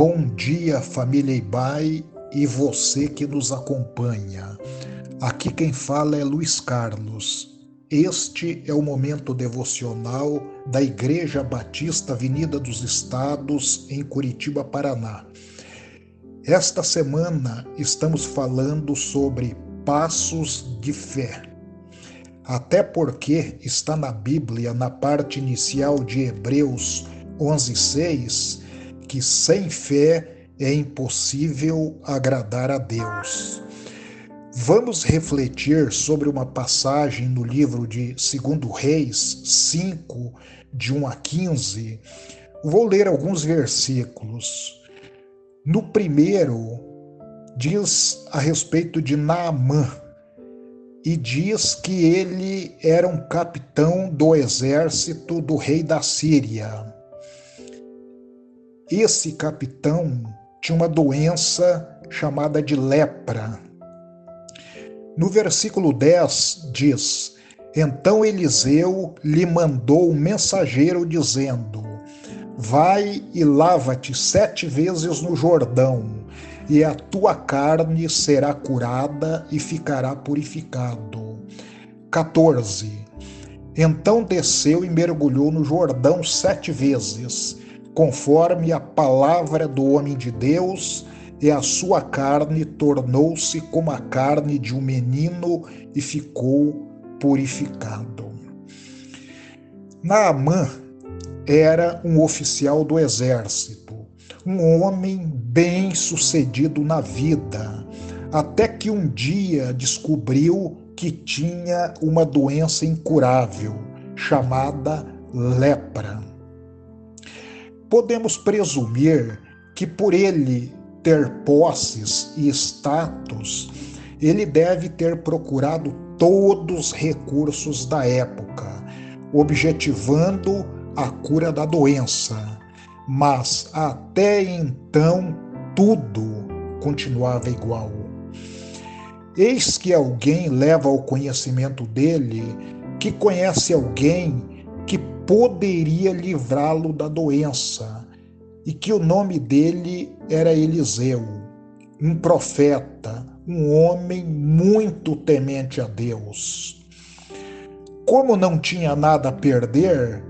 Bom dia, família Ibai e você que nos acompanha. Aqui quem fala é Luiz Carlos. Este é o momento devocional da Igreja Batista Avenida dos Estados, em Curitiba, Paraná. Esta semana estamos falando sobre passos de fé. Até porque está na Bíblia, na parte inicial de Hebreus 11:6, que sem fé é impossível agradar a Deus. Vamos refletir sobre uma passagem no livro de 2 Reis 5, de 1 a 15. Vou ler alguns versículos. No primeiro, diz a respeito de Naamã e diz que ele era um capitão do exército do rei da Síria. Esse capitão tinha uma doença chamada de lepra. No versículo 10 diz: Então Eliseu lhe mandou um mensageiro dizendo: Vai e lava-te sete vezes no Jordão, e a tua carne será curada e ficará purificado. 14. Então desceu e mergulhou no Jordão sete vezes conforme a palavra do homem de Deus, e a sua carne tornou-se como a carne de um menino e ficou purificado. Naamã era um oficial do exército, um homem bem sucedido na vida, até que um dia descobriu que tinha uma doença incurável chamada lepra podemos presumir que por ele ter posses e status, ele deve ter procurado todos os recursos da época, objetivando a cura da doença. Mas até então tudo continuava igual. Eis que alguém leva ao conhecimento dele que conhece alguém poderia livrá-lo da doença e que o nome dele era Eliseu, um profeta, um homem muito temente a Deus. Como não tinha nada a perder,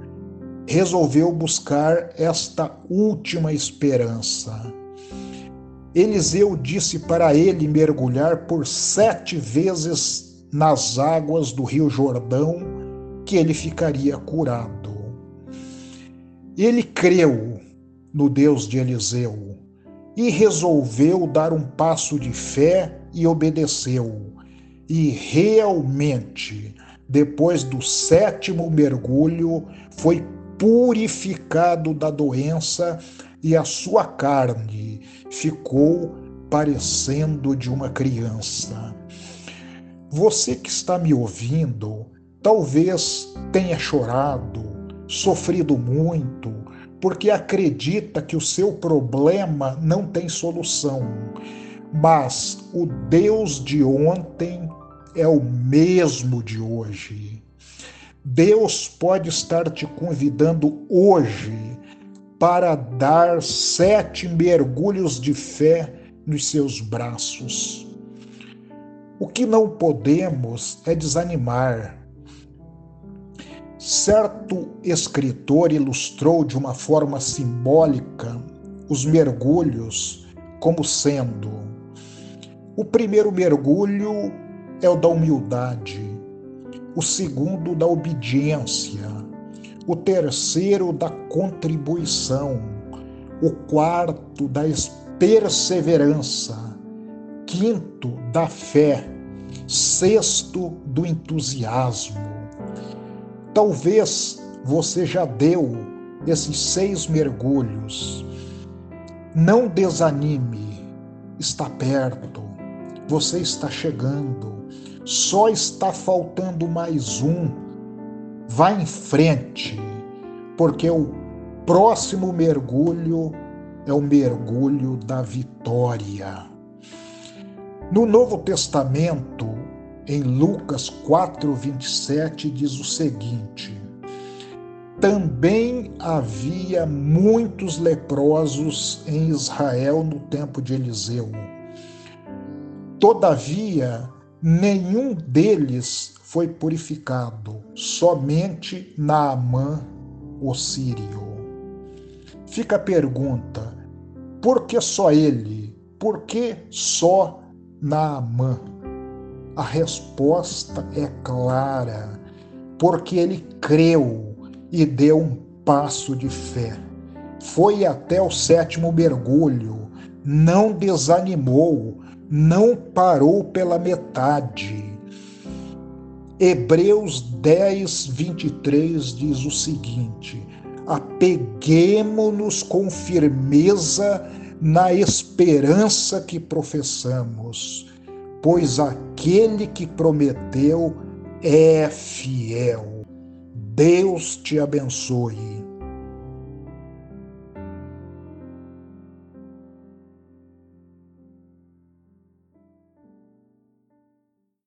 resolveu buscar esta última esperança. Eliseu disse para ele mergulhar por sete vezes nas águas do Rio Jordão que ele ficaria curado. Ele creu no Deus de Eliseu e resolveu dar um passo de fé e obedeceu. E realmente, depois do sétimo mergulho, foi purificado da doença e a sua carne ficou parecendo de uma criança. Você que está me ouvindo, Talvez tenha chorado, sofrido muito, porque acredita que o seu problema não tem solução. Mas o Deus de ontem é o mesmo de hoje. Deus pode estar te convidando hoje para dar sete mergulhos de fé nos seus braços. O que não podemos é desanimar, Certo escritor ilustrou de uma forma simbólica os mergulhos como sendo: o primeiro mergulho é o da humildade, o segundo da obediência, o terceiro da contribuição, o quarto da perseverança, quinto da fé, sexto do entusiasmo Talvez você já deu esses seis mergulhos. Não desanime, está perto, você está chegando, só está faltando mais um. Vá em frente, porque o próximo mergulho é o mergulho da vitória. No Novo Testamento, em Lucas 4:27 diz o seguinte: também havia muitos leprosos em Israel no tempo de Eliseu. Todavia, nenhum deles foi purificado, somente Naamã, o sírio. Fica a pergunta: por que só ele? Por que só Naamã? A resposta é clara: porque ele creu e deu um passo de fé. Foi até o sétimo mergulho, não desanimou, não parou pela metade. Hebreus 10, 23 diz o seguinte: apeguemo-nos com firmeza na esperança que professamos, pois aquele que prometeu é fiel. Deus te abençoe.